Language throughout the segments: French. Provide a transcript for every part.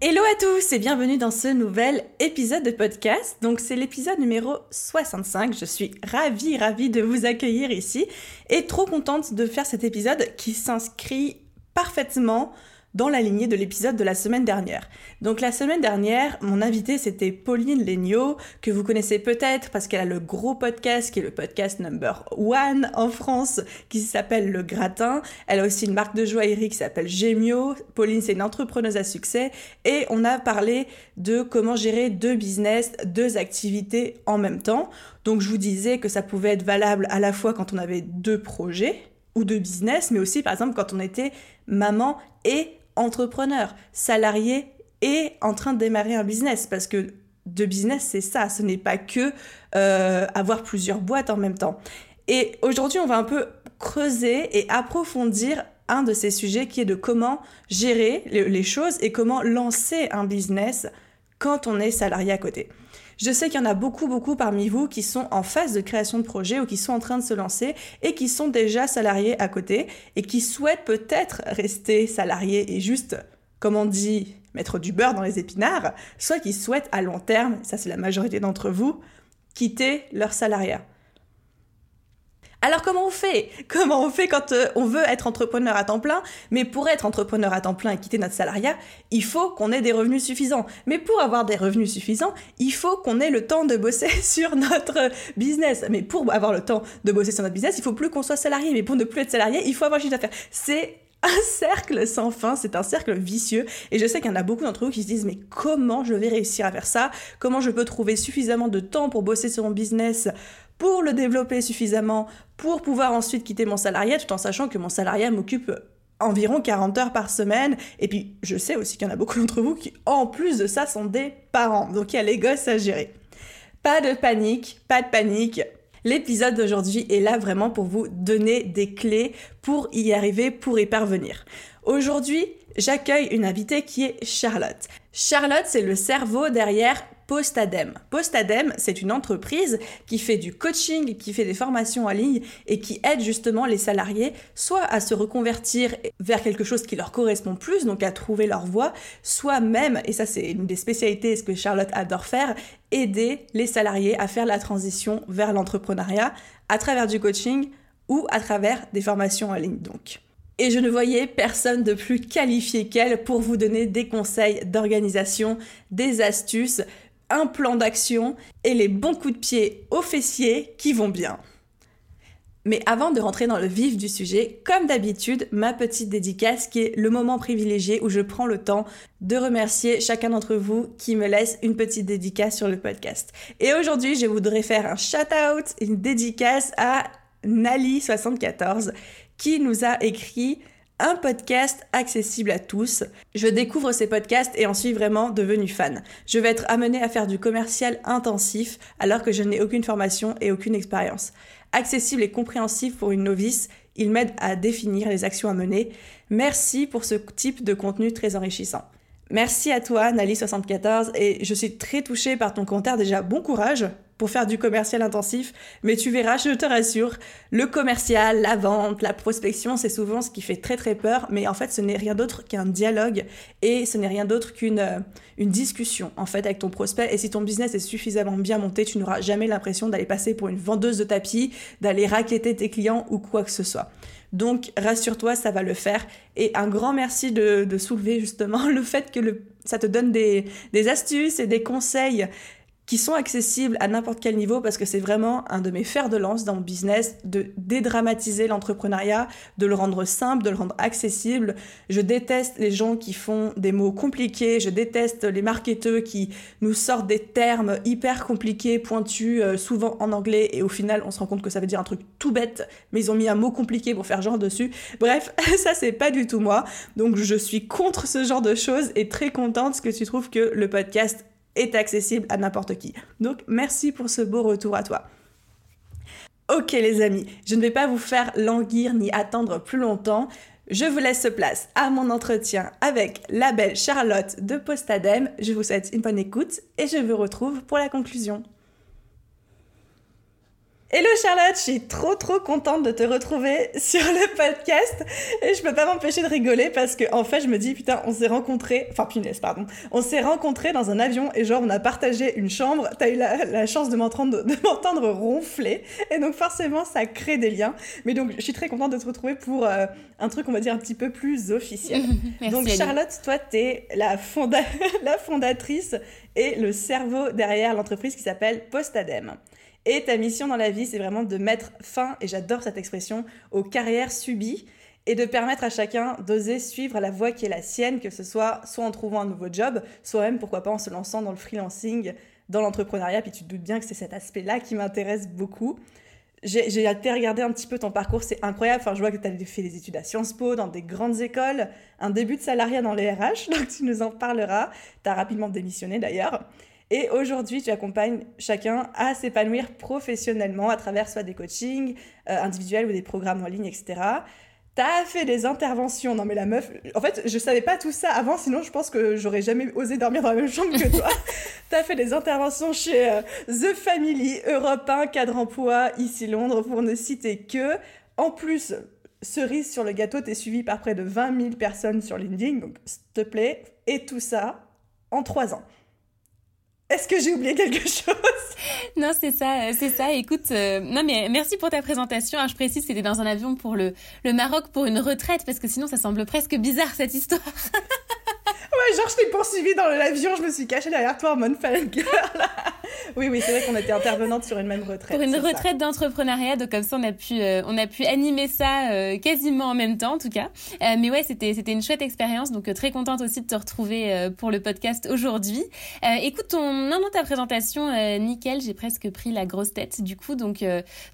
Hello à tous et bienvenue dans ce nouvel épisode de podcast. Donc c'est l'épisode numéro 65. Je suis ravie, ravie de vous accueillir ici et trop contente de faire cet épisode qui s'inscrit parfaitement dans la lignée de l'épisode de la semaine dernière. Donc la semaine dernière, mon invité c'était Pauline Legnaud, que vous connaissez peut-être parce qu'elle a le gros podcast qui est le podcast number one en France, qui s'appelle Le Gratin. Elle a aussi une marque de joaillerie qui s'appelle Gemio. Pauline c'est une entrepreneuse à succès et on a parlé de comment gérer deux business, deux activités en même temps. Donc je vous disais que ça pouvait être valable à la fois quand on avait deux projets ou deux business, mais aussi par exemple quand on était maman et entrepreneur, salarié et en train de démarrer un business. Parce que de business, c'est ça, ce n'est pas que euh, avoir plusieurs boîtes en même temps. Et aujourd'hui, on va un peu creuser et approfondir un de ces sujets qui est de comment gérer les choses et comment lancer un business quand on est salarié à côté. Je sais qu'il y en a beaucoup, beaucoup parmi vous qui sont en phase de création de projet ou qui sont en train de se lancer et qui sont déjà salariés à côté et qui souhaitent peut-être rester salariés et juste, comme on dit, mettre du beurre dans les épinards, soit qui souhaitent à long terme, ça c'est la majorité d'entre vous, quitter leur salariat. Alors comment on fait? Comment on fait quand euh, on veut être entrepreneur à temps plein? Mais pour être entrepreneur à temps plein et quitter notre salariat, il faut qu'on ait des revenus suffisants. Mais pour avoir des revenus suffisants, il faut qu'on ait le temps de bosser sur notre business. Mais pour avoir le temps de bosser sur notre business, il faut plus qu'on soit salarié. Mais pour ne plus être salarié, il faut avoir un chiffre d'affaires. C'est un cercle sans fin, c'est un cercle vicieux. Et je sais qu'il y en a beaucoup d'entre vous qui se disent mais comment je vais réussir à faire ça? Comment je peux trouver suffisamment de temps pour bosser sur mon business? Pour le développer suffisamment, pour pouvoir ensuite quitter mon salariat, tout en sachant que mon salariat m'occupe environ 40 heures par semaine. Et puis, je sais aussi qu'il y en a beaucoup d'entre vous qui, en plus de ça, sont des parents. Donc, il y a les gosses à gérer. Pas de panique, pas de panique. L'épisode d'aujourd'hui est là vraiment pour vous donner des clés pour y arriver, pour y parvenir. Aujourd'hui, j'accueille une invitée qui est Charlotte. Charlotte, c'est le cerveau derrière Postadem. Postadem, c'est une entreprise qui fait du coaching, qui fait des formations en ligne et qui aide justement les salariés soit à se reconvertir vers quelque chose qui leur correspond plus, donc à trouver leur voie, soit même, et ça c'est une des spécialités, ce que Charlotte adore faire, aider les salariés à faire la transition vers l'entrepreneuriat à travers du coaching ou à travers des formations en ligne donc. Et je ne voyais personne de plus qualifié qu'elle pour vous donner des conseils d'organisation, des astuces, un plan d'action et les bons coups de pied aux fessiers qui vont bien. Mais avant de rentrer dans le vif du sujet, comme d'habitude, ma petite dédicace qui est le moment privilégié où je prends le temps de remercier chacun d'entre vous qui me laisse une petite dédicace sur le podcast. Et aujourd'hui, je voudrais faire un shout-out, une dédicace à Nali74 qui nous a écrit un podcast accessible à tous. Je découvre ces podcasts et en suis vraiment devenue fan. Je vais être amenée à faire du commercial intensif alors que je n'ai aucune formation et aucune expérience. Accessible et compréhensif pour une novice, il m'aide à définir les actions à mener. Merci pour ce type de contenu très enrichissant. Merci à toi, Nali74, et je suis très touchée par ton commentaire. Déjà, bon courage pour faire du commercial intensif, mais tu verras, je te rassure, le commercial, la vente, la prospection, c'est souvent ce qui fait très très peur, mais en fait ce n'est rien d'autre qu'un dialogue et ce n'est rien d'autre qu'une euh, une discussion en fait avec ton prospect et si ton business est suffisamment bien monté, tu n'auras jamais l'impression d'aller passer pour une vendeuse de tapis, d'aller raqueter tes clients ou quoi que ce soit. Donc rassure-toi, ça va le faire. Et un grand merci de, soulever justement le fait que ça te donne des, des astuces et des conseils qui sont accessibles à n'importe quel niveau parce que c'est vraiment un de mes fers de lance dans mon business de dédramatiser l'entrepreneuriat, de le rendre simple, de le rendre accessible. Je déteste les gens qui font des mots compliqués, je déteste les marketeurs qui nous sortent des termes hyper compliqués, pointus, euh, souvent en anglais et au final on se rend compte que ça veut dire un truc tout bête, mais ils ont mis un mot compliqué pour faire genre dessus. Bref, ça c'est pas du tout moi. Donc je suis contre ce genre de choses et très contente que tu trouves que le podcast accessible à n'importe qui. Donc merci pour ce beau retour à toi. Ok les amis, je ne vais pas vous faire languir ni attendre plus longtemps. Je vous laisse place à mon entretien avec la belle Charlotte de Postadem. Je vous souhaite une bonne écoute et je vous retrouve pour la conclusion. Hello Charlotte, je suis trop trop contente de te retrouver sur le podcast et je peux pas m'empêcher de rigoler parce que en fait je me dis putain on s'est rencontrés, enfin punaise pardon, on s'est rencontrés dans un avion et genre on a partagé une chambre, t'as eu la, chance de m'entendre de m'entendre ronfler et donc forcément ça crée des liens. Mais donc je suis très contente de te retrouver pour euh, un truc on va dire un petit peu plus officiel. donc Charlotte, toi t'es la, fonda la fondatrice et le cerveau derrière l'entreprise qui s'appelle Postadem. Et ta mission dans la vie, c'est vraiment de mettre fin, et j'adore cette expression, aux carrières subies et de permettre à chacun d'oser suivre la voie qui est la sienne, que ce soit soit en trouvant un nouveau job, soit même, pourquoi pas, en se lançant dans le freelancing, dans l'entrepreneuriat. Puis tu te doutes bien que c'est cet aspect-là qui m'intéresse beaucoup. J'ai été regarder un petit peu ton parcours, c'est incroyable. Enfin, je vois que tu as fait des études à Sciences Po, dans des grandes écoles, un début de salariat dans les RH, donc tu nous en parleras. Tu as rapidement démissionné d'ailleurs. Et aujourd'hui, tu accompagnes chacun à s'épanouir professionnellement à travers soit des coachings euh, individuels ou des programmes en ligne, etc. T'as fait des interventions. Non, mais la meuf. En fait, je savais pas tout ça avant, sinon je pense que j'aurais jamais osé dormir dans la même chambre que toi. T'as fait des interventions chez euh, The Family, Europe 1, Cadre Emploi, ici Londres, pour ne citer que. En plus, cerise sur le gâteau, t'es suivi par près de 20 000 personnes sur LinkedIn, donc s'il te plaît. Et tout ça en trois ans. Est-ce que j'ai oublié quelque chose? Non, c'est ça, euh, c'est ça. Écoute, euh, non mais merci pour ta présentation. je précise, c'était dans un avion pour le, le Maroc pour une retraite parce que sinon ça semble presque bizarre cette histoire. ouais, genre je t'ai poursuivi dans l'avion, je me suis cachée derrière toi en mode girl. Oui, oui, c'est vrai qu'on était intervenante sur une même retraite. Pour une retraite d'entrepreneuriat, donc comme ça on a pu, euh, on a pu animer ça euh, quasiment en même temps en tout cas. Euh, mais ouais, c'était, c'était une chouette expérience, donc très contente aussi de te retrouver pour le podcast aujourd'hui. écoute, ton nom de ta présentation, nickel, j'ai presque pris la grosse tête du coup, donc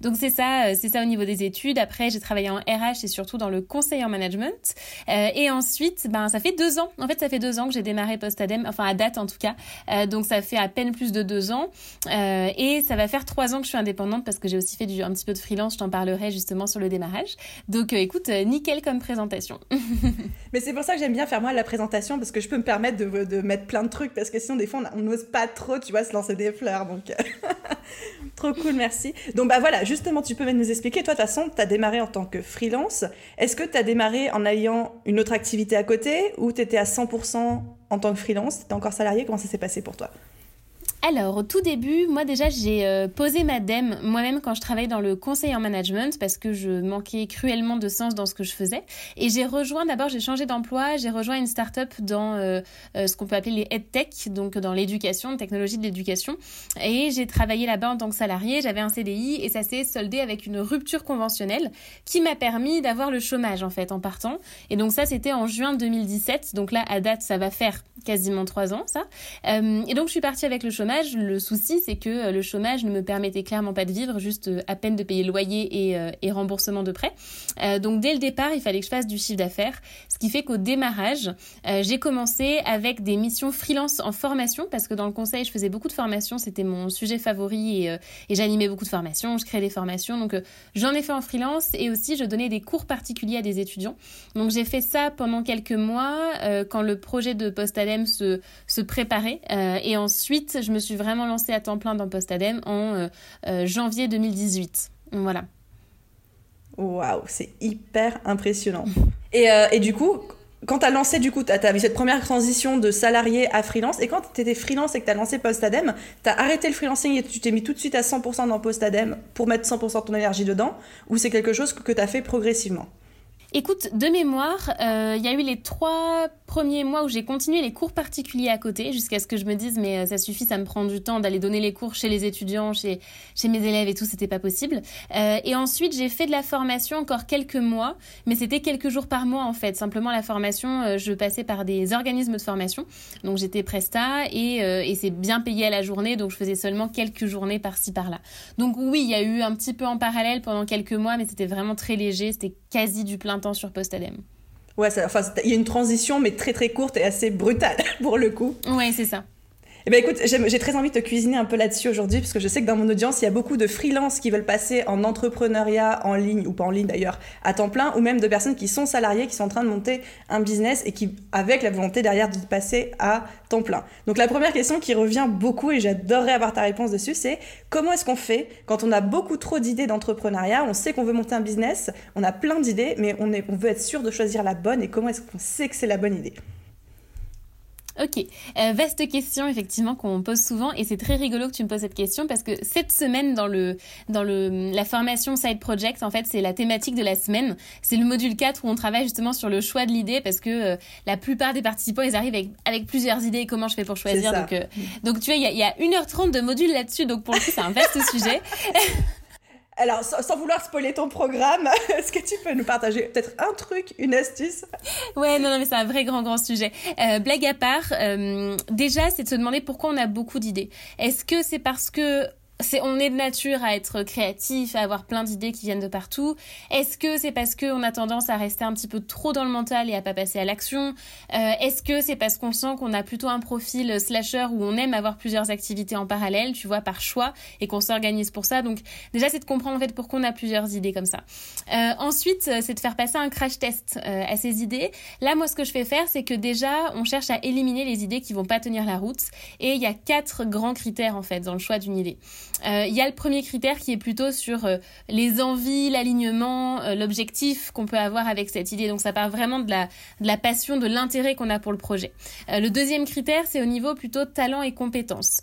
donc c'est ça, c'est ça au niveau des études. Après, j'ai travaillé en RH et surtout dans le conseil en management. et ensuite, ben ça fait deux ans. En fait, ça fait deux ans que j'ai démarré Postadem, enfin à date en tout cas. donc ça fait à peine plus de deux ans. Euh, et ça va faire trois ans que je suis indépendante parce que j'ai aussi fait un petit peu de freelance. Je t'en parlerai justement sur le démarrage. Donc euh, écoute, euh, nickel comme présentation. Mais c'est pour ça que j'aime bien faire moi la présentation parce que je peux me permettre de, mettre plein de trucs parce que sinon des fois on n'ose pas trop, tu vois, se lancer des fleurs. Donc trop cool, merci. Donc bah voilà, justement, tu peux même nous expliquer. Toi, de toute façon, tu as démarré en tant que freelance. Est-ce que tu as démarré en ayant une autre activité à côté ou tu étais à 100% en tant que freelance? Tu encore salarié Comment ça s'est passé pour toi? Alors, au tout début, moi déjà, j'ai euh, posé ma DEM moi-même quand je travaillais dans le conseil en management parce que je manquais cruellement de sens dans ce que je faisais. Et j'ai rejoint, d'abord, j'ai changé d'emploi, j'ai rejoint une start-up dans euh, euh, ce qu'on peut appeler les EdTech, donc dans l'éducation, technologie de l'éducation. Et j'ai travaillé là-bas en tant que salarié, j'avais un CDI et ça s'est soldé avec une rupture conventionnelle qui m'a permis d'avoir le chômage en fait en partant. Et donc ça, c'était en juin 2017. Donc là, à date, ça va faire quasiment trois ans, ça. et donc je suis partie avec le chômage le souci, c'est que euh, le chômage ne me permettait clairement pas de vivre, juste euh, à peine de payer loyer et, euh, remboursement de prêt. donc dès le départ, il fallait que je fasse du chiffre d'affaires, ce qui fait qu'au démarrage, j'ai commencé avec des missions freelance en formation, parce que dans le conseil, je faisais beaucoup de formations, c'était mon sujet favori et, j'animais beaucoup de formations, je créais des formations, donc j'en ai fait en freelance et aussi je donnais des cours particuliers à des étudiants. Donc j'ai fait ça pendant quelques mois quand le projet de Postadem se, se préparait et ensuite je me suis vraiment lancée à temps plein dans Postadem en euh, euh, janvier 2018. Voilà. Waouh, c'est hyper impressionnant. Et, euh, et, du coup, quand tu as lancé, du coup, tu as, cette première transition de salarié à freelance, et quand tu étais freelance et que tu as lancé Postadem, tu as arrêté le freelancing et tu t'es mis tout de suite à 100% dans Postadem pour mettre 100% de ton énergie dedans, ou c'est quelque chose que tu as fait progressivement? Écoute, de mémoire, il y a eu les trois premiers mois où j'ai continué les cours particuliers à côté jusqu'à ce que je me dise mais euh, ça suffit, ça me prend du temps d'aller donner les cours chez les étudiants, chez, mes élèves et tout, c'était pas possible. Euh, et ensuite j'ai fait de la formation encore quelques mois, mais c'était quelques jours par mois en fait. Simplement la formation, euh, je passais par des organismes de formation, donc j'étais presta et, et c'est bien payé à la journée, donc je faisais seulement quelques journées par-ci par-là. Donc oui, il y a eu un petit peu en parallèle pendant quelques mois, mais c'était vraiment très léger, c'était quasi du plein temps sur Postadem. Ouais, enfin, il y a une transition, mais très très courte et assez brutale pour le coup. Ouais, c'est ça. Eh ben écoute, j'ai très envie de te cuisiner un peu là-dessus aujourd'hui, parce que je sais que dans mon audience, il y a beaucoup de freelances qui veulent passer en entrepreneuriat en ligne, ou pas en ligne d'ailleurs, à temps plein, ou même de personnes qui sont salariées, qui sont en train de monter un business et qui, avec la volonté derrière de passer à temps plein. Donc la première question qui revient beaucoup, et j'adorerais avoir ta réponse dessus, c'est comment est-ce qu'on fait quand on a beaucoup trop d'idées d'entrepreneuriat, on sait qu'on veut monter un business, on a plein d'idées, mais on, on veut être sûr de choisir la bonne, et comment est-ce qu'on sait que c'est la bonne idée? Ok, euh, vaste question effectivement qu'on pose souvent et c'est très rigolo que tu me poses cette question parce que cette semaine dans le dans le la formation Side Project en fait c'est la thématique de la semaine, c'est le module 4 où on travaille justement sur le choix de l'idée parce que euh, la plupart des participants ils arrivent avec, avec plusieurs idées comment je fais pour choisir donc euh, donc tu vois il y a, y a 1h30 de module là-dessus donc pour le coup c'est un vaste sujet. Alors, sans, vouloir spoiler ton programme, est-ce que tu peux nous partager peut-être un truc, une astuce? Ouais, non, non, mais c'est un vrai grand, grand sujet. Euh, blague à part, euh, déjà, c'est de se demander pourquoi on a beaucoup d'idées. Est-ce que c'est parce que on est de nature à être créatif, à avoir plein d'idées qui viennent de partout. Est-ce que c'est parce qu'on a tendance à rester un petit peu trop dans le mental et à pas passer à l'action? Euh, Est-ce que c'est parce qu'on sent qu'on a plutôt un profil slasher où on aime avoir plusieurs activités en parallèle, tu vois, par choix, et qu'on s'organise pour ça? Donc déjà, c'est de comprendre en fait pourquoi on a plusieurs idées comme ça. Euh, ensuite, euh, c'est de faire passer un crash test à ces idées. Là, moi, ce que je fais faire, c'est que déjà, on cherche à éliminer les idées qui vont pas tenir la route. Et il y a quatre grands critères en fait dans le choix d'une idée. Euh, il y a le premier critère qui est plutôt sur euh, les envies, l'alignement, euh, l'objectif qu'on peut avoir avec cette idée. Donc ça part vraiment de la, de la passion, de l'intérêt qu'on a pour le projet. le deuxième critère, c'est au niveau plutôt talent et compétences.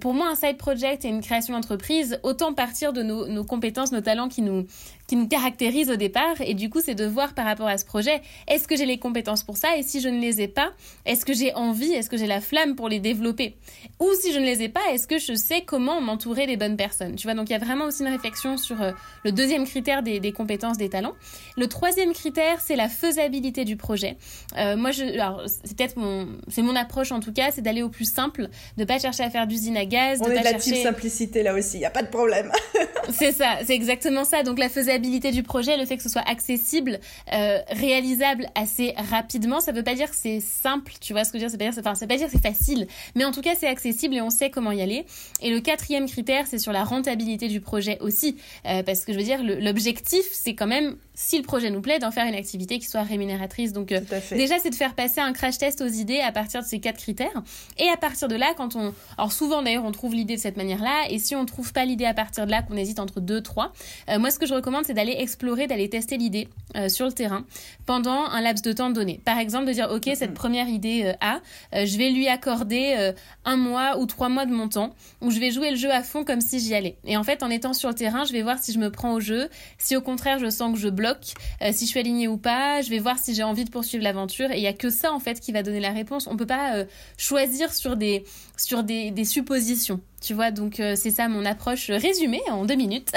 pour moi, un side project et une création d'entreprise, autant partir de nos, nos compétences, nos talents qui nous, qui nous caractérise au départ. Et du coup, c'est de voir par rapport à ce projet, est-ce que j'ai les compétences pour ça? Et si je ne les ai pas, est-ce que j'ai envie, est-ce que j'ai la flamme pour les développer? Ou si je ne les ai pas, est-ce que je sais comment m'entourer des bonnes personnes? Tu vois, donc il y a vraiment aussi une réflexion sur euh, le deuxième critère des, des, compétences, des talents. Le troisième critère, c'est la faisabilité du projet. Euh, moi, je, alors c'est peut-être mon, c'est mon approche en tout cas, c'est d'aller au plus simple, de pas chercher à faire d'usine à gaz. On de est pas de la chercher... simplicité là aussi, il y a pas de problème. c'est ça, c'est exactement ça. Donc la faisabilité du projet, le fait que ce soit accessible, euh, réalisable assez rapidement, ça veut pas dire que c'est simple, tu vois ce que je veux dire, ça veut veut pas dire que c'est facile, mais en tout cas c'est accessible et on sait comment y aller. Et le quatrième critère, c'est sur la rentabilité du projet aussi, euh, parce que je veux dire, l'objectif, c'est quand même si le projet nous plaît, d'en faire une activité qui soit rémunératrice. Donc euh, déjà, c'est de faire passer un crash test aux idées à partir de ces quatre critères. Et à partir de là, quand on... Alors souvent d'ailleurs, on trouve l'idée de cette manière-là. Et si on trouve pas l'idée à partir de là, qu'on hésite entre deux, trois, euh, moi ce que je recommande, c'est d'aller explorer, d'aller tester l'idée euh, sur le terrain pendant un laps de temps donné. Par exemple, de dire, OK, cette première idée A, je vais lui accorder un mois ou trois mois de mon temps, où je vais jouer le jeu à fond comme si j'y allais. Et en fait, en étant sur le terrain, je vais voir si je me prends au jeu, si au contraire je sens que je bloque euh, si je suis alignée ou pas, je vais voir si j'ai envie de poursuivre l'aventure. Et il y a que ça en fait qui va donner la réponse. On peut pas euh, choisir sur des sur des, des suppositions. Tu vois, donc euh, c'est ça mon approche résumée en deux minutes.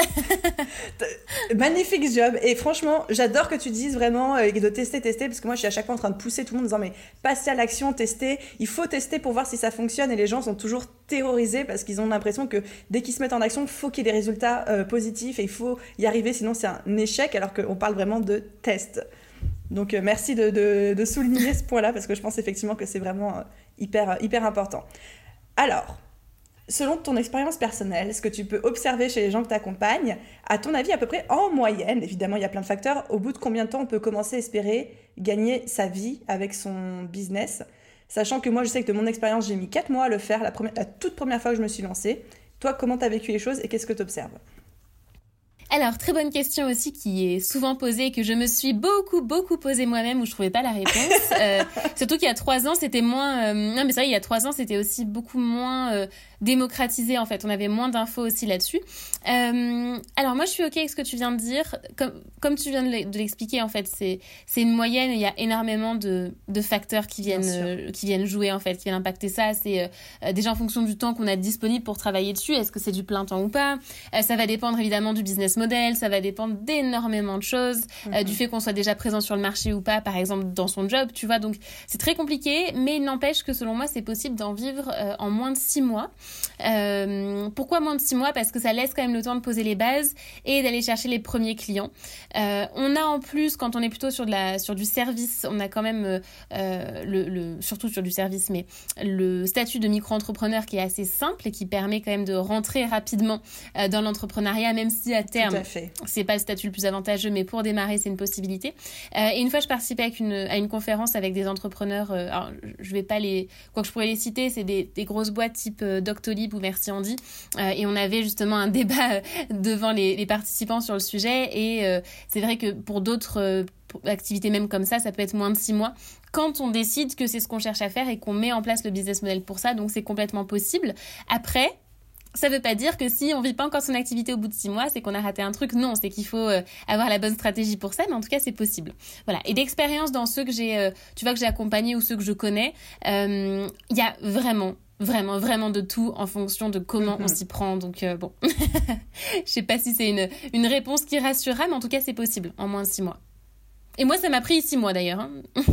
Magnifique job. Et franchement, j'adore que tu dises vraiment de tester, tester, parce que moi je suis à chaque fois en train de pousser tout le monde en disant mais passez à l'action, testez. Il faut tester pour voir si ça fonctionne. Et les gens sont toujours terrorisés parce qu'ils ont l'impression que dès qu'ils se mettent en action, faut qu'il y ait des résultats positifs et il faut y arriver, sinon c'est un échec, alors qu'on parle vraiment de test. Donc euh, merci de, souligner ce point-là parce que je pense effectivement que c'est vraiment euh, hyper, hyper important. Alors, selon ton expérience personnelle, ce que tu peux observer chez les gens que tu accompagnes, à ton avis, à peu près en moyenne, évidemment il y a plein de facteurs, au bout de combien de temps on peut commencer à espérer gagner sa vie avec son business? Sachant que moi je sais que de mon expérience j'ai mis 4 mois à le faire la, première, toute première fois que je me suis lancée. Toi, comment tu as vécu les choses et qu'est-ce que tu observes alors, très bonne question aussi qui est souvent posée et que je me suis beaucoup, beaucoup posée moi-même où je trouvais pas la réponse. euh, surtout qu'il y a trois ans, c'était moins... Euh, non, mais c'est vrai, il y a trois ans, c'était aussi beaucoup moins euh, démocratisé en fait. On avait moins d'infos aussi là-dessus. Euh, alors moi je suis ok avec ce que tu viens de dire. Comme, comme tu viens de l'expliquer en fait, c'est une moyenne. Il y a énormément de, de facteurs qui viennent euh, qui viennent jouer en fait, qui viennent impacter ça. C'est euh, déjà en fonction du temps qu'on a disponible pour travailler dessus. Est-ce que c'est du plein temps ou pas? Ça va dépendre évidemment du business model. Ça va dépendre d'énormément de choses, mhm. du fait qu'on soit déjà présent sur le marché ou pas, par exemple dans son job. Tu vois donc c'est très compliqué, mais il n'empêche que selon moi c'est possible d'en vivre en moins de six mois. Pourquoi moins de six mois? Parce que ça laisse quand même le temps de poser les bases et d'aller chercher les premiers clients. on a en plus, quand on est plutôt sur, de la, sur du service, on a quand même, le, surtout sur du service, mais le statut de micro-entrepreneur qui est assez simple et qui permet quand même de rentrer rapidement dans l'entrepreneuriat, même si à terme, c'est pas le statut le plus avantageux, mais pour démarrer, c'est une possibilité. et une fois, je participais avec une, à une conférence avec des entrepreneurs, alors, je vais pas les, quoi que je pourrais les citer, c'est des, des, grosses boîtes type Doctolib ou Merci Andy, et on avait justement un débat devant les, participants sur le sujet, et c'est vrai que pour d'autres activités même comme ça, ça peut être moins de six mois quand on décide que c'est ce qu'on cherche à faire et qu'on met en place le business model pour ça, donc c'est complètement possible. Après, ça ne veut pas dire que si on vit pas encore son activité au bout de six mois, c'est qu'on a raté un truc. Non, c'est qu'il faut euh, avoir la bonne stratégie pour ça, mais en tout cas, c'est possible. Voilà. Et d'expérience dans ceux que j'ai, euh, tu vois, que j'ai accompagnés ou ceux que je connais, euh, il y a vraiment vraiment, vraiment de tout en fonction de comment on mhm. s'y prend. Donc, bon, je sais pas si c'est une, une réponse qui rassurera, mais en tout cas, c'est possible en moins de six mois. Et moi, ça m'a pris six mois d'ailleurs. Hein.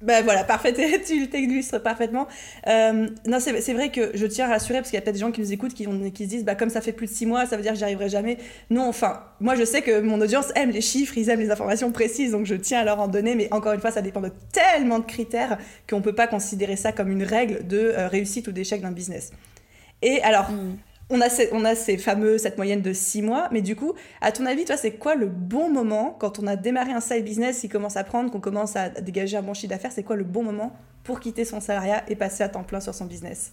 Ben voilà, parfait, tu t'illustres parfaitement. Euh, non, c'est vrai que je tiens à rassurer parce qu'il y a peut-être des gens qui nous écoutent qui, qui se disent, bah, comme ça fait plus de six mois, ça veut dire que j'y arriverai jamais. Non, enfin, moi je sais que mon audience aime les chiffres, ils aiment les informations précises, donc je tiens à leur en donner, mais encore une fois, ça dépend de tellement de critères qu'on ne peut pas considérer ça comme une règle de euh, réussite ou d'échec d'un business. Et alors, mm on a, ces, on a ces fameux, cette moyenne de 6 mois, mais du coup, à ton avis, toi, c'est quoi le bon moment quand on a démarré un side business, qui commence à prendre, qu'on commence à dégager un bon chiffre d'affaires, c'est quoi le bon moment pour quitter son salariat et passer à temps plein sur son business?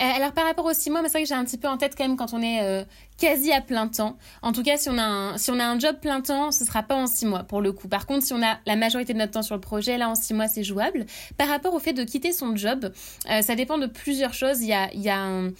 Euh, alors par rapport aux six mois, c'est vrai que j'ai un petit peu en tête quand même quand on est euh, quasi à plein temps. En tout cas, si on a un, si on a un job plein temps, ce sera pas en six mois pour le coup. Par contre, si on a la majorité de notre temps sur le projet, là en six mois, c'est jouable. Par rapport au fait de quitter son job, euh, ça dépend de plusieurs choses. Il y a, y a un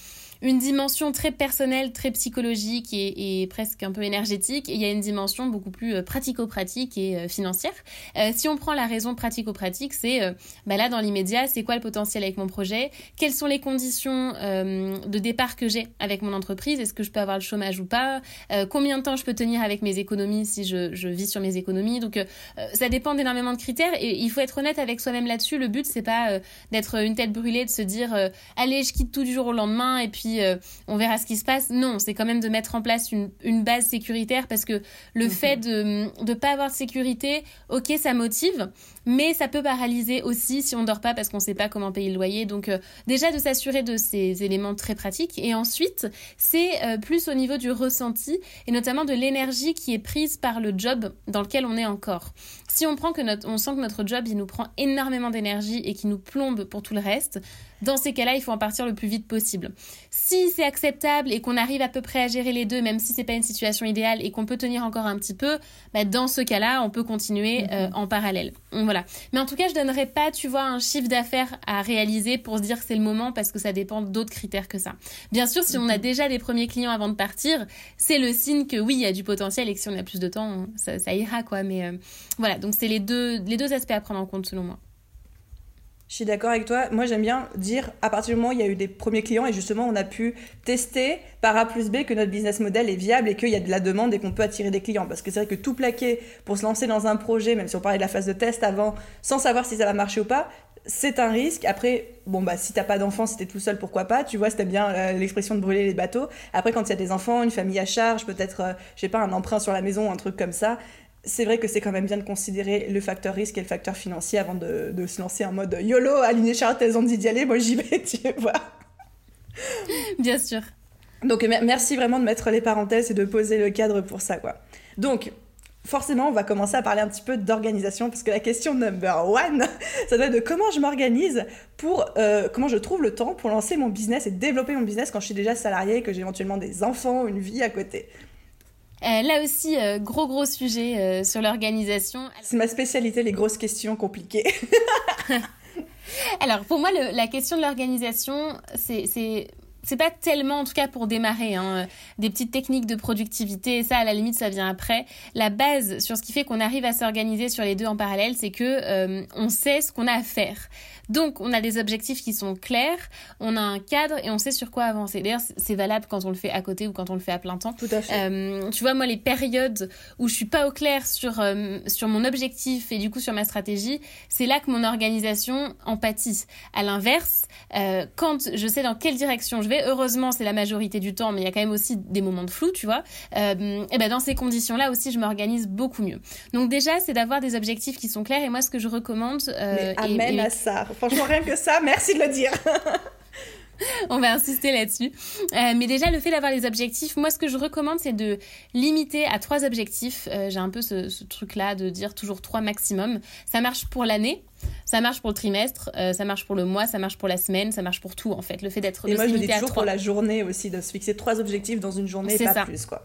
une dimension très personnelle, très psychologique et, presque un peu énergétique. Et il y a une dimension beaucoup plus euh, pratico-pratique et euh, financière. Euh, si on prend la raison pratico-pratique, c'est bah là dans l'immédiat, c'est quoi le potentiel avec mon projet? Quelles sont les conditions de départ que j'ai avec mon entreprise? Est-ce que je peux avoir le chômage ou pas? Combien de temps je peux tenir avec mes économies si je, vis sur mes économies? Donc ça dépend d'énormément de critères et il faut être honnête avec soi-même là-dessus. Le but c'est pas d'être une tête brûlée, de se dire allez je quitte tout du jour au lendemain et puis euh, on verra ce qui se passe. Non, c'est quand même de mettre en place une, base sécuritaire parce que le fait de ne pas avoir de sécurité, ok, ça motive, mais ça peut paralyser aussi si on dort pas parce qu'on sait pas comment payer le loyer. Donc euh, déjà de s'assurer de ces éléments très pratiques et ensuite c'est euh, plus au niveau du ressenti et notamment de l'énergie qui est prise par le job dans lequel on est encore. Si on prend que notre, on sent que notre job il nous prend énormément d'énergie et qui nous plombe pour tout le reste, dans ces cas-là, il faut en partir le plus vite possible. Si c'est acceptable et qu'on arrive à peu près à gérer les deux, même si c'est pas une situation idéale et qu'on peut tenir encore un petit peu, bah, dans ce cas-là, on peut continuer euh, mhm. en parallèle. Voilà. Mais en tout cas, je donnerais pas, tu vois, un chiffre d'affaires à réaliser pour se dire que c'est le moment parce que ça dépend d'autres critères que ça. Bien sûr, si on a mhm. déjà des premiers clients avant de partir, c'est le signe que oui, il y a du potentiel et que si on a plus de temps, ça, ira quoi. Mais euh, voilà, donc c'est les deux, les deux aspects à prendre en compte selon moi. Je suis d'accord avec toi. Moi, j'aime bien dire, à partir du moment où il y a eu des premiers clients et justement, on a pu tester par A plus B que notre business model est viable et qu'il y a de la demande et qu'on peut attirer des clients. Parce que c'est vrai que tout plaquer pour se lancer dans un projet, même si on parlait de la phase de test avant, sans savoir si ça va marcher ou pas, c'est un risque. Après, bon, bah, si t'as pas d'enfants, si t'es tout seul, pourquoi pas? Tu vois, c'était bien euh, l'expression de brûler les bateaux. Après, quand il y a des enfants, une famille à charge, peut-être, euh, sais pas, un emprunt sur la maison, un truc comme ça, c'est vrai que c'est quand même bien de considérer le facteur risque et le facteur financier avant de, se lancer en mode YOLO, aligner Charlotte, elles ont dit d'y aller, moi j'y vais, tu vois. Bien sûr. Donc merci vraiment de mettre les parenthèses et de poser le cadre pour ça, quoi. Donc, forcément, on va commencer à parler un petit peu d'organisation, parce que la question number one, ça doit être de comment je m'organise pour, euh, comment je trouve le temps pour lancer mon business et développer mon business quand je suis déjà salarié, que j'ai éventuellement des enfants, une vie à côté. Euh, là aussi, euh, gros gros sujet euh, sur l'organisation. C'est ma spécialité, les grosses questions compliquées. Alors pour moi, la question de l'organisation, c'est c'est pas tellement, en tout cas pour démarrer, hein, des petites techniques de productivité. ça, à la limite, ça vient après. La base sur ce qui fait qu'on arrive à s'organiser sur les deux en parallèle, c'est que euh, on sait ce qu'on a à faire. Donc, on a des objectifs qui sont clairs, on a un cadre et on sait sur quoi avancer. D'ailleurs, c'est valable quand on le fait à côté ou quand on le fait à plein temps. Tout à fait. Euh, tu vois, moi, les périodes où je suis pas au clair sur, euh, sur mon objectif et du coup sur ma stratégie, c'est là que mon organisation en pâtit. À l'inverse, euh, quand je sais dans quelle direction je vais, heureusement, c'est la majorité du temps, mais il y a quand même aussi des moments de flou, tu vois. et ben dans ces conditions-là aussi, je m'organise beaucoup mieux. Donc déjà, c'est d'avoir des objectifs qui sont clairs. Et moi, ce que je recommande, mais amène à ça. Franchement, rien que ça, merci de le dire. On va insister là-dessus. Euh, mais déjà, le fait d'avoir les objectifs, moi, ce que je recommande, c'est de limiter à trois objectifs. Euh, j'ai un peu ce, truc-là de dire toujours trois maximum. Ça marche pour l'année. Ça marche pour le trimestre, euh, ça marche pour le mois, ça marche pour la semaine, ça marche pour tout en fait. Le fait d'être et moi je dis toujours pour la journée aussi de se fixer trois objectifs dans une journée, pas ça. plus quoi.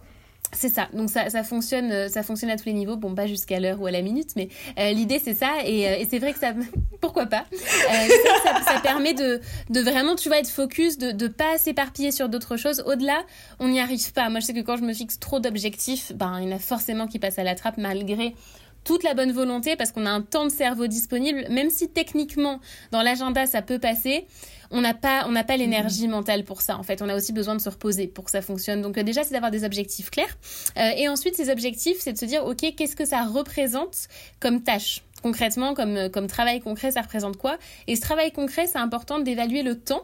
C'est ça, donc ça, fonctionne, euh, ça fonctionne à tous les niveaux, bon pas jusqu'à l'heure ou à la minute, mais euh, l'idée c'est ça, et, euh, et c'est vrai que ça, pourquoi pas, ça, ça, permet de, de vraiment, tu vois, être focus, de ne pas s'éparpiller sur d'autres choses. Au-delà, on n'y arrive pas. Moi je sais que quand je me fixe trop d'objectifs, ben il y en a forcément qui passent à la trappe malgré toute la bonne volonté parce qu'on a un temps de cerveau disponible, même si techniquement dans l'agenda ça peut passer on n'a pas, on n'a pas l'énergie mentale pour ça. En fait, on a aussi besoin de se reposer pour que ça fonctionne. Donc euh, déjà, c'est d'avoir des objectifs clairs. Euh, et ensuite, ces objectifs, c'est de se dire, ok, qu'est-ce que ça représente comme tâche? Concrètement, comme, euh, comme travail concret, ça représente quoi? Et ce travail concret, c'est important d'évaluer le temps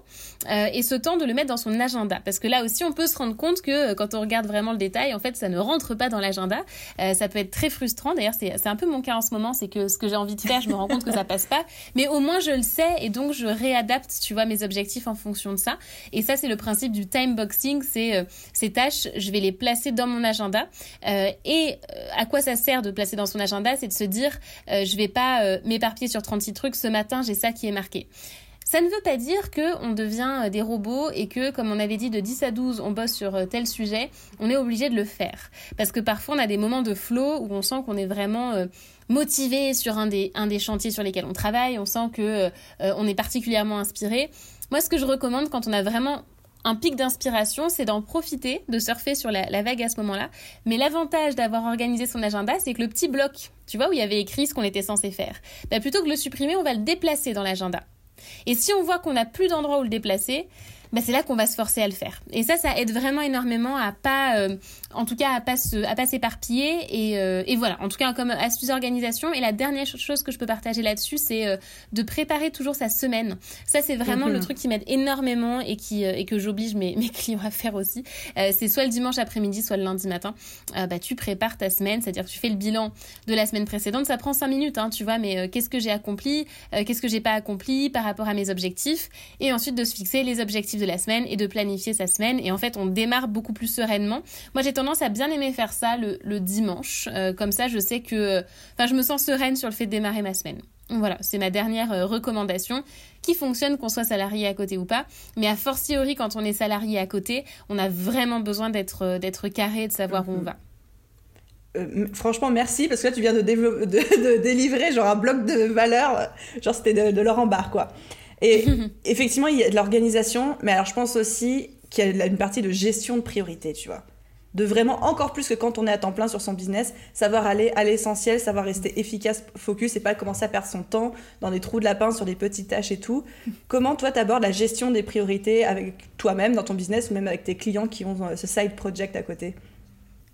euh, et ce temps de le mettre dans son agenda. Parce que là aussi, on peut se rendre compte que euh, quand on regarde vraiment le détail, en fait, ça ne rentre pas dans l'agenda. ça peut être très frustrant. D'ailleurs, c'est un peu mon cas en ce moment, c'est que ce que j'ai envie de faire, je me rends compte que ça passe pas. Mais au moins, je le sais et donc je réadapte, tu vois, mes objectifs en fonction de ça. Et ça, c'est le principe du time boxing. C'est ces tâches, je vais les placer dans mon agenda. et à quoi ça sert de placer dans son agenda? C'est de se dire, je vais pas euh, m'éparpiller sur 36 trucs. Ce matin, j'ai ça qui est marqué. Ça ne veut pas dire qu'on devient euh, des robots et que, comme on avait dit, de 10 à 12, on bosse sur euh, tel sujet, on est obligé de le faire. Parce que parfois, on a des moments de flow où on sent qu'on est vraiment motivé sur un des, un des chantiers sur lesquels on travaille, on sent que on est particulièrement inspiré. Moi, ce que je recommande quand on a vraiment un pic d'inspiration, c'est d'en profiter, de surfer sur la, vague à ce moment-là. Mais l'avantage d'avoir organisé son agenda, c'est que le petit bloc, tu vois, où il y avait écrit ce qu'on était censé faire, bah, plutôt que de le supprimer, on va le déplacer dans l'agenda. Et si on voit qu'on n'a plus d'endroit où le déplacer, bah, c'est là qu'on va se forcer à le faire. Et ça, ça aide vraiment énormément à pas, euh, en tout cas, à pas se, à pas s'éparpiller. Et, euh, et, voilà, en tout cas, comme astuce d'organisation. Et la dernière chose que je peux partager là-dessus, c'est euh, de préparer toujours sa semaine. Ça, c'est vraiment le mhm. truc qui m'aide énormément et qui et que j'oblige mes, mes clients à faire aussi. c'est soit le dimanche après-midi, soit le lundi matin. bah, tu prépares ta semaine, c'est-à-dire tu fais le bilan de la semaine précédente. Ça prend cinq minutes, hein, tu vois, mais qu'est-ce que j'ai accompli, qu'est-ce que j'ai pas accompli par rapport à mes objectifs, et ensuite de se fixer les objectifs de la semaine et de planifier sa semaine. Et en fait, on démarre beaucoup plus sereinement. Moi, j'ai tendance à bien aimer faire ça le, dimanche. Euh, comme ça, je sais que... Enfin, je me sens sereine sur le fait de démarrer ma semaine. Voilà, c'est ma dernière euh, recommandation qui fonctionne qu'on soit salarié à côté ou pas. Mais a fortiori, quand on est salarié à côté, on a vraiment besoin d'être euh, d'être carré, de savoir où on va. franchement, merci parce que là, tu viens de, de, délivrer genre un bloc de valeur, genre c'était de, de Laurent Barre, quoi. Et effectivement, il y a de l'organisation, mais alors je pense aussi qu'il y a une partie de gestion de priorité, tu vois. De vraiment, encore plus que quand on est à temps plein sur son business, savoir aller à l'essentiel, savoir rester efficace, focus et pas commencer à perdre son temps dans des trous de lapin sur des petites tâches et tout. Comment toi, tu abordes la gestion des priorités avec toi-même dans ton business ou même avec tes clients qui ont euh, ce side project à côté?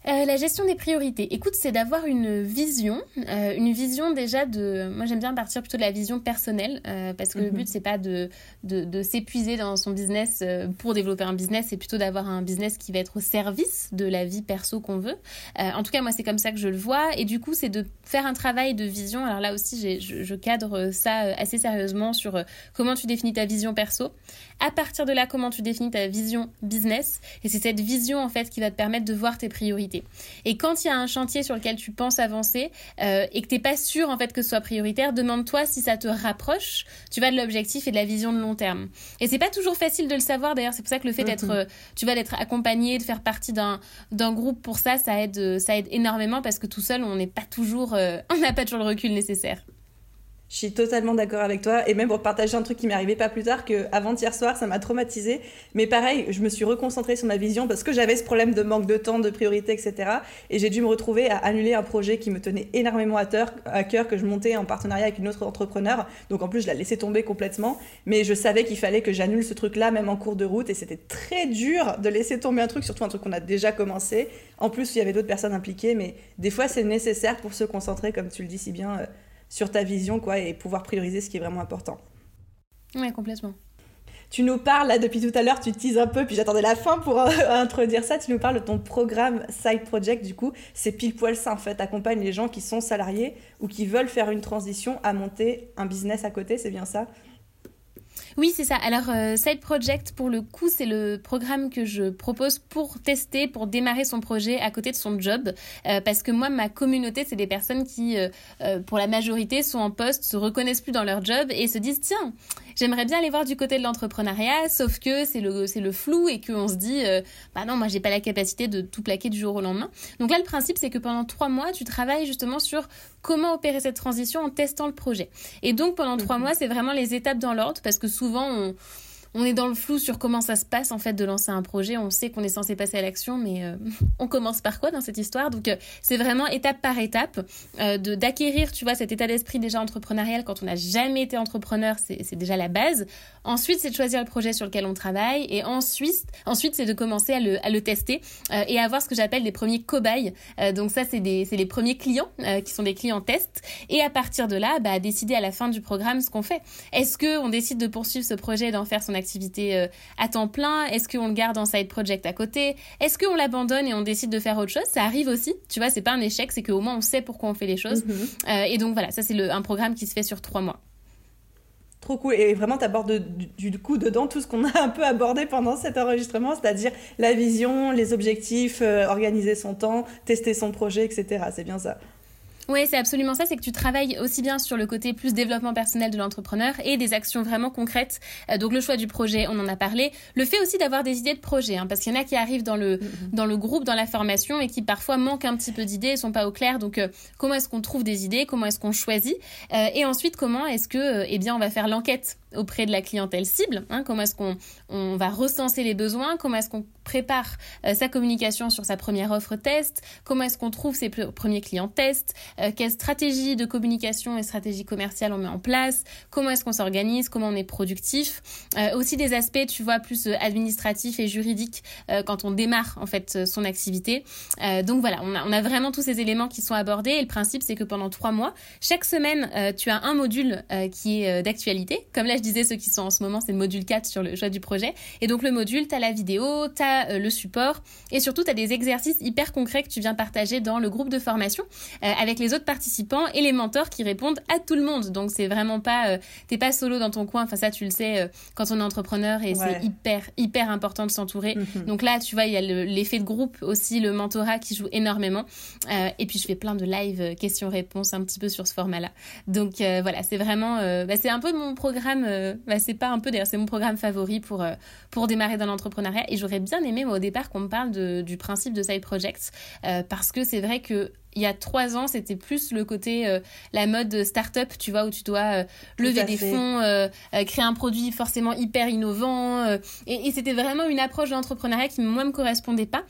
Euh, la gestion des priorités. Écoute, c'est d'avoir une vision, euh, une vision déjà de. Moi, j'aime bien partir plutôt de la vision personnelle, euh, parce que le mhm. but c'est pas de de, de s'épuiser dans son business pour développer un business, c'est plutôt d'avoir un business qui va être au service de la vie perso qu'on veut. en tout cas, moi, c'est comme ça que je le vois, et du coup, c'est de faire un travail de vision. Alors là aussi, je, je, cadre ça assez sérieusement sur comment tu définis ta vision perso. À partir de là, comment tu définis ta vision business, et c'est cette vision en fait qui va te permettre de voir tes priorités. Et quand il y a un chantier sur lequel tu penses avancer euh, et que tu n'es pas sûr en fait que ce soit prioritaire, demande-toi si ça te rapproche, tu vas de l'objectif et de la vision de long terme. Et c'est pas toujours facile de le savoir d'ailleurs, c'est pour ça que le fait d'être, mm-hmm. tu vas d'être accompagné, de faire partie d'un d'un groupe pour ça, ça aide ça aide énormément parce que tout seul on n'est pas toujours, euh, on n'a pas toujours le recul nécessaire. Je suis totalement d'accord avec toi. Et même pour partager un truc qui m'est arrivé pas plus tard qu'avant-hier soir, ça m'a traumatisé. Mais pareil, je me suis reconcentrée sur ma vision parce que j'avais ce problème de manque de temps, de priorité, etc. Et j'ai dû me retrouver à annuler un projet qui me tenait énormément à, à cœur, que je montais en partenariat avec une autre entrepreneur. Donc en plus, je l'ai laissé tomber complètement. Mais je savais qu'il fallait que j'annule ce truc-là, même en cours de route. Et c'était très dur de laisser tomber un truc, surtout un truc qu'on a déjà commencé. En plus, il y avait d'autres personnes impliquées. Mais des fois, c'est nécessaire pour se concentrer, comme tu le dis si bien euh, sur ta vision quoi, et pouvoir prioriser ce qui est vraiment important. Oui, complètement. Tu nous parles, là, depuis tout à l'heure, tu teases un peu, puis j'attendais la fin pour euh, introduire ça. Tu nous parles de ton programme Side Project, du coup, c'est pile poil ça, en fait. Accompagne les gens qui sont salariés ou qui veulent faire une transition à monter un business à côté, c'est bien ça? Oui, c'est ça. Alors, euh, Side Project, pour le coup, c'est le programme que je propose pour tester, pour démarrer son projet à côté de son job. Euh, parce que moi, ma communauté, c'est des personnes qui, euh, pour la majorité, sont en poste, se reconnaissent plus dans leur job et se disent, tiens, j'aimerais bien aller voir du côté de l'entrepreneuriat, sauf que c'est le, c'est le flou et qu'on se dit, bah non, moi, j'ai pas la capacité de tout plaquer du jour au lendemain. Donc là, le principe, c'est que pendant trois mois, tu travailles justement sur comment opérer cette transition en testant le projet. Et donc, pendant trois mhm. mois, c'est vraiment les étapes dans l'ordre parce que souvent, on, on est dans le flou sur comment ça se passe en fait de lancer un projet. On sait qu'on est censé passer à l'action, mais euh, on commence par quoi dans cette histoire? Donc euh, c'est vraiment étape par étape euh, de d'acquérir, tu vois, cet état d'esprit déjà entrepreneurial quand on n'a jamais été entrepreneur, c'est déjà la base. Ensuite, c'est de choisir le projet sur lequel on travaille, et ensuite, ensuite c'est de commencer à le, à le tester et à avoir ce que j'appelle les premiers cobayes. donc ça, c'est des les premiers clients qui sont des clients tests, et à partir de là, bah, décider à la fin du programme ce qu'on fait. Est-ce que on décide de poursuivre ce projet et d'en faire son activité euh, à temps plein? Est-ce qu'on le garde en side project à côté? Est-ce qu'on l'abandonne et on décide de faire autre chose? Ça arrive aussi. Tu vois, c'est pas un échec, c'est qu'au moins on sait pourquoi on fait les choses. Mhm. Euh, et donc voilà, ça c'est un programme qui se fait sur trois mois. Trop cool. Et vraiment, tu abordes du, coup dedans tout ce qu'on a un peu abordé pendant cet enregistrement, c'est-à-dire la vision, les objectifs, euh, organiser son temps, tester son projet, etc. C'est bien ça. Oui, c'est absolument ça. C'est que tu travailles aussi bien sur le côté plus développement personnel de l'entrepreneur et des actions vraiment concrètes. Euh, donc le choix du projet, on en a parlé. Le fait aussi d'avoir des idées de projet, hein, parce qu'il y en a qui arrivent dans le mm-hmm. dans le groupe, dans la formation et qui parfois manquent un petit peu d'idées, sont pas au clair. Donc euh, comment est-ce qu'on trouve des idées? Comment est-ce qu'on choisit? Euh, Et ensuite comment est-ce que eh bien on va faire l'enquête? Auprès de la clientèle cible, hein, comment est-ce qu'on on va recenser les besoins, comment est-ce qu'on prépare euh, sa communication sur sa première offre test, comment est-ce qu'on trouve ses premiers clients test, euh, quelle stratégie de communication et stratégie commerciale on met en place, comment est-ce qu'on s'organise, comment on est productif, euh, aussi des aspects, tu vois, plus administratifs et juridiques quand on démarre en fait son activité. donc voilà, on a, on a vraiment tous ces éléments qui sont abordés et le principe c'est que pendant trois mois, chaque semaine, tu as un module qui est d'actualité, comme là je disais, ceux qui sont en ce moment, c'est le module 4 sur le choix du projet. Et donc le module, tu as la vidéo, tu as euh, le support et surtout tu as des exercices hyper concrets que tu viens partager dans le groupe de formation euh, avec les autres participants et les mentors qui répondent à tout le monde. Donc c'est vraiment pas, euh, t'es pas solo dans ton coin. Enfin ça tu le sais quand on est entrepreneur et c'est hyper hyper important de s'entourer. Mhm. Donc là tu vois il y a l'effet de groupe aussi, le mentorat qui joue énormément. et puis je fais plein de live questions-réponses un petit peu sur ce format-là. Donc voilà c'est vraiment, bah, c'est un peu mon programme euh, bah, c'est pas un peu d'ailleurs c'est mon programme favori pour euh, pour démarrer dans l'entrepreneuriat. Et j'aurais bien aimé moi au départ qu'on me parle du principe de side projects euh, parce que c'est vrai que il y a trois ans, c'était plus le côté euh, la mode start-up, tu vois, où tu dois euh, lever des fonds, euh, créer un produit forcément hyper innovant. et, et c'était vraiment une approche d'entrepreneuriat qui moi me correspondait pas.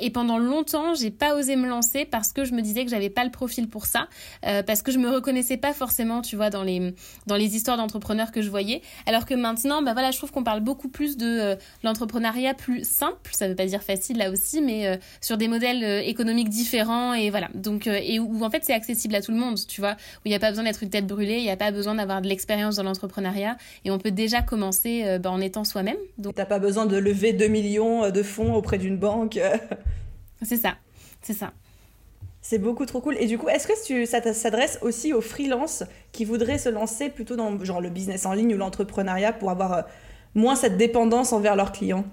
et pendant longtemps, j'ai pas osé me lancer parce que je me disais que j'avais pas le profil pour ça, parce que je me reconnaissais pas forcément, tu vois, dans les dans les histoires d'entrepreneurs que je voyais. Alors que maintenant, bah voilà, je trouve qu'on parle beaucoup plus de l'entrepreneuriat plus simple. Ça veut pas dire facile là aussi, mais sur des modèles économiques différents et voilà. Donc, euh, et où, en fait c'est accessible à tout le monde, tu vois, où il n'y a pas besoin d'être une tête brûlée, il n'y a pas besoin d'avoir de l'expérience dans l'entrepreneuriat et on peut déjà commencer euh, bah, en étant soi-même. Donc, t'as pas besoin de lever 2 millions euh, de fonds auprès d'une banque. c'est ça, c'est ça. C'est beaucoup trop cool. Et du coup, est-ce que ça s'adresse aussi aux freelances qui voudraient se lancer plutôt dans genre le business en ligne ou l'entrepreneuriat pour avoir moins cette dépendance envers leurs clients?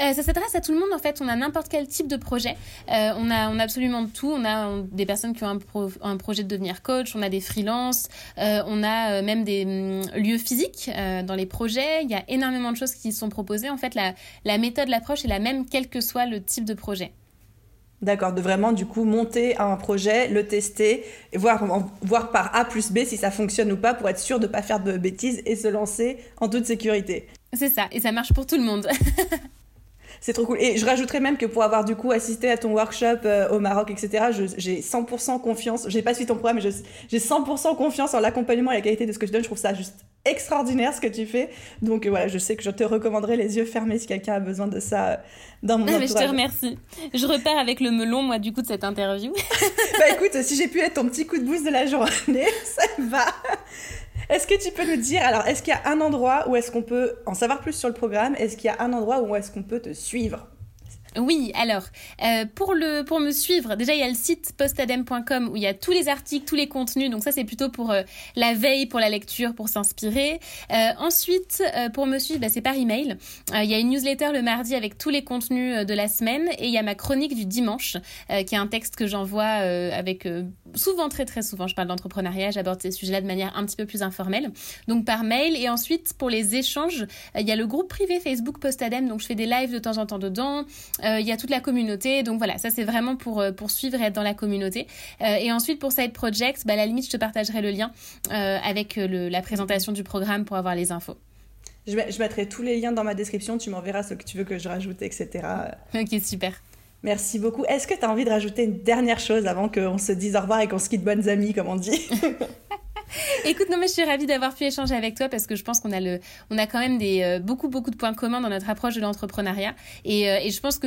Euh, ça s'adresse à tout le monde en fait. On a n'importe quel type de projet. Euh, on, a, on a absolument tout. On a des personnes qui ont un, projet de devenir coach. On a des freelances. Euh, on a même des hum, lieux physiques dans les projets. Il y a énormément de choses qui sont proposées. En fait, la, la méthode, l'approche est la même quel que soit le type de projet. D'accord, de vraiment du coup monter un projet, le tester, et voir, voir par A plus B si ça fonctionne ou pas pour être sûr de ne pas faire de bêtises et se lancer en toute sécurité. C'est ça, et ça marche pour tout le monde. c'est trop cool. Et je rajouterais même que pour avoir du coup assisté à ton workshop euh, au Maroc, etc., j'ai 100% confiance. J'ai pas suivi ton programme, mais j'ai 100% confiance en l'accompagnement et la qualité de ce que je donne. Je trouve ça juste extraordinaire ce que tu fais. Donc euh, voilà, je sais que je te recommanderai les yeux fermés si quelqu'un a besoin de ça euh, dans mon ah, mais Je te remercie. Je repars avec le melon, moi, du coup, de cette interview. bah écoute, si j'ai pu être ton petit coup de boost de la journée, ça va. Est-ce que tu peux nous dire, alors, est-ce qu'il y a un endroit où est-ce qu'on peut en savoir plus sur le programme? Est-ce qu'il y a un endroit où est-ce qu'on peut te suivre? Oui, alors, euh, pour, le, pour me suivre, déjà, il y a le site postadem.com où il y a tous les articles, tous les contenus. Donc ça, c'est plutôt pour euh, la veille, pour la lecture, pour s'inspirer. Euh, ensuite, pour me suivre, bah, c'est par email. Il y a une newsletter le mardi avec tous les contenus de la semaine. Et il y a ma chronique du dimanche, qui est un texte que j'envoie avec souvent, très très souvent, je parle d'entrepreneuriat, j'aborde ces sujets-là de manière un petit peu plus informelle. Donc par mail. Et ensuite, pour les échanges, il y a le groupe privé Facebook Postadem. Donc je fais des lives de temps en temps dedans. Euh, il y a toute la communauté. Donc voilà, ça c'est vraiment pour, euh, pour suivre et être dans la communauté. Euh, et ensuite, pour Side Projects, bah, à la limite, je te partagerai le lien avec la présentation du programme pour avoir les infos. Je, je mettrai tous les liens dans ma description, tu m'enverras ce que tu veux que je rajoute, etc. Ok, super. Merci beaucoup. Est-ce que tu as envie de rajouter une dernière chose avant qu'on se dise au revoir et qu'on se quitte bonnes amies, comme on dit? Écoute, non, mais je suis ravie d'avoir pu échanger avec toi parce que je pense qu'on a le, on a quand même des euh, beaucoup beaucoup de points communs dans notre approche de l'entrepreneuriat. Et, euh, et, je pense que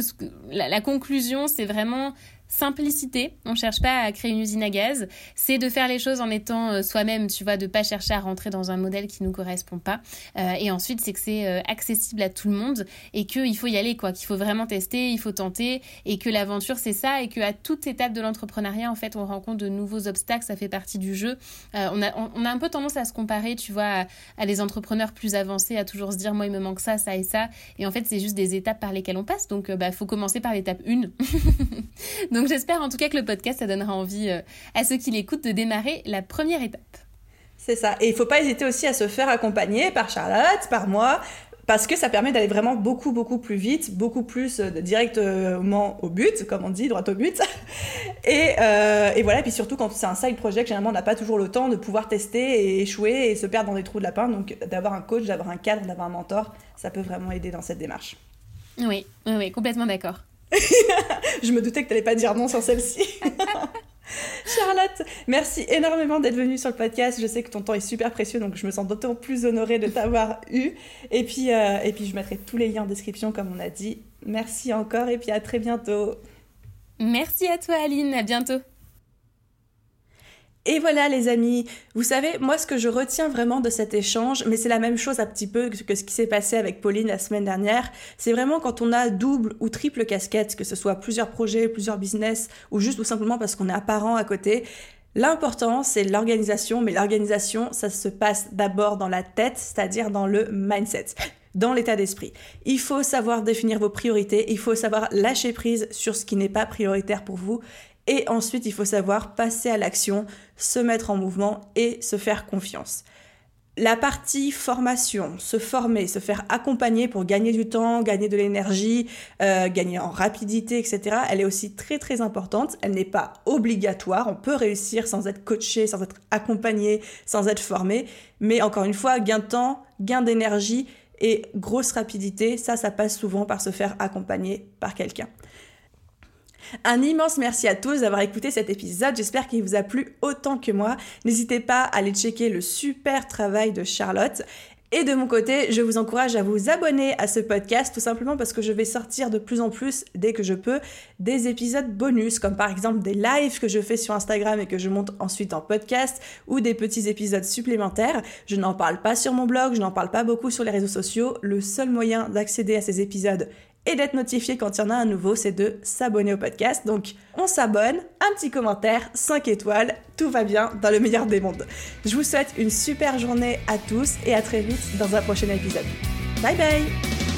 la, la, conclusion, c'est vraiment simplicité. On cherche pas à créer une usine à gaz. C'est de faire les choses en étant euh, soi-même, tu vois, de pas chercher à rentrer dans un modèle qui nous correspond pas. Euh, et ensuite, c'est que c'est euh, accessible à tout le monde et qu'il faut y aller, quoi. Qu'il faut vraiment tester, il faut tenter et que l'aventure, c'est ça et qu'à toute étape de l'entrepreneuriat, en fait, on rencontre de nouveaux obstacles. Ça fait partie du jeu. on, a, on, a un peu tendance à se comparer, tu vois, à, des entrepreneurs plus avancés, à toujours se dire, moi, il me manque ça, ça et ça. Et en fait, c'est juste des étapes par lesquelles on passe. Donc, bah, faut commencer par l'étape 1. Donc j'espère en tout cas que le podcast, ça donnera envie euh, à ceux qui l'écoutent de démarrer la première étape. C'est ça. Et il ne faut pas hésiter aussi à se faire accompagner par Charlotte, par moi, parce que ça permet d'aller vraiment beaucoup, beaucoup plus vite, beaucoup plus euh, directement au but, comme on dit, droit au but. Et, euh, et voilà, et puis surtout quand c'est un side project, généralement on n'a pas toujours le temps de pouvoir tester et échouer et se perdre dans des trous de lapin. Donc d'avoir un coach, d'avoir un cadre, d'avoir un mentor, ça peut vraiment aider dans cette démarche. Oui, oui, oui complètement d'accord. Je me doutais que tu n'allais pas dire non sur celle-ci. Charlotte, merci énormément d'être venue sur le podcast. Je sais que ton temps est super précieux, donc je me sens d'autant plus honorée de t'avoir eu. Et puis, euh, et puis, je mettrai tous les liens en description, comme on a dit. Merci encore, et puis à très bientôt. Merci à toi, Aline. À bientôt. Et voilà les amis, vous savez, moi ce que je retiens vraiment de cet échange, mais c'est la même chose un petit peu que ce qui s'est passé avec Pauline la semaine dernière, c'est vraiment quand on a double ou triple casquette, que ce soit plusieurs projets, plusieurs business, ou juste ou simplement parce qu'on est apparent à côté, L'important, c'est l'organisation, mais l'organisation, ça se passe d'abord dans la tête, c'est-à-dire dans le mindset, dans l'état d'esprit. Il faut savoir définir vos priorités, il faut savoir lâcher prise sur ce qui n'est pas prioritaire pour vous, et ensuite, il faut savoir passer à l'action, se mettre en mouvement et se faire confiance. La partie formation, se former, se faire accompagner pour gagner du temps, gagner de l'énergie, euh, gagner en rapidité, etc., elle est aussi très très importante. Elle n'est pas obligatoire. On peut réussir sans être coaché, sans être accompagné, sans être formé. Mais encore une fois, gain de temps, gain d'énergie et grosse rapidité, ça, ça passe souvent par se faire accompagner par quelqu'un. Un immense merci à tous d'avoir écouté cet épisode. J'espère qu'il vous a plu autant que moi. N'hésitez pas à aller checker le super travail de Charlotte. Et de mon côté, je vous encourage à vous abonner à ce podcast tout simplement parce que je vais sortir de plus en plus, dès que je peux, des épisodes bonus, comme par exemple des lives que je fais sur Instagram et que je monte ensuite en podcast, ou des petits épisodes supplémentaires. Je n'en parle pas sur mon blog, je n'en parle pas beaucoup sur les réseaux sociaux. Le seul moyen d'accéder à ces épisodes et d'être notifié quand il y en a un nouveau, c'est de s'abonner au podcast. Donc on s'abonne, un petit commentaire, 5 étoiles, tout va bien dans le meilleur des mondes. Je vous souhaite une super journée à tous et à très vite dans un prochain épisode. Bye bye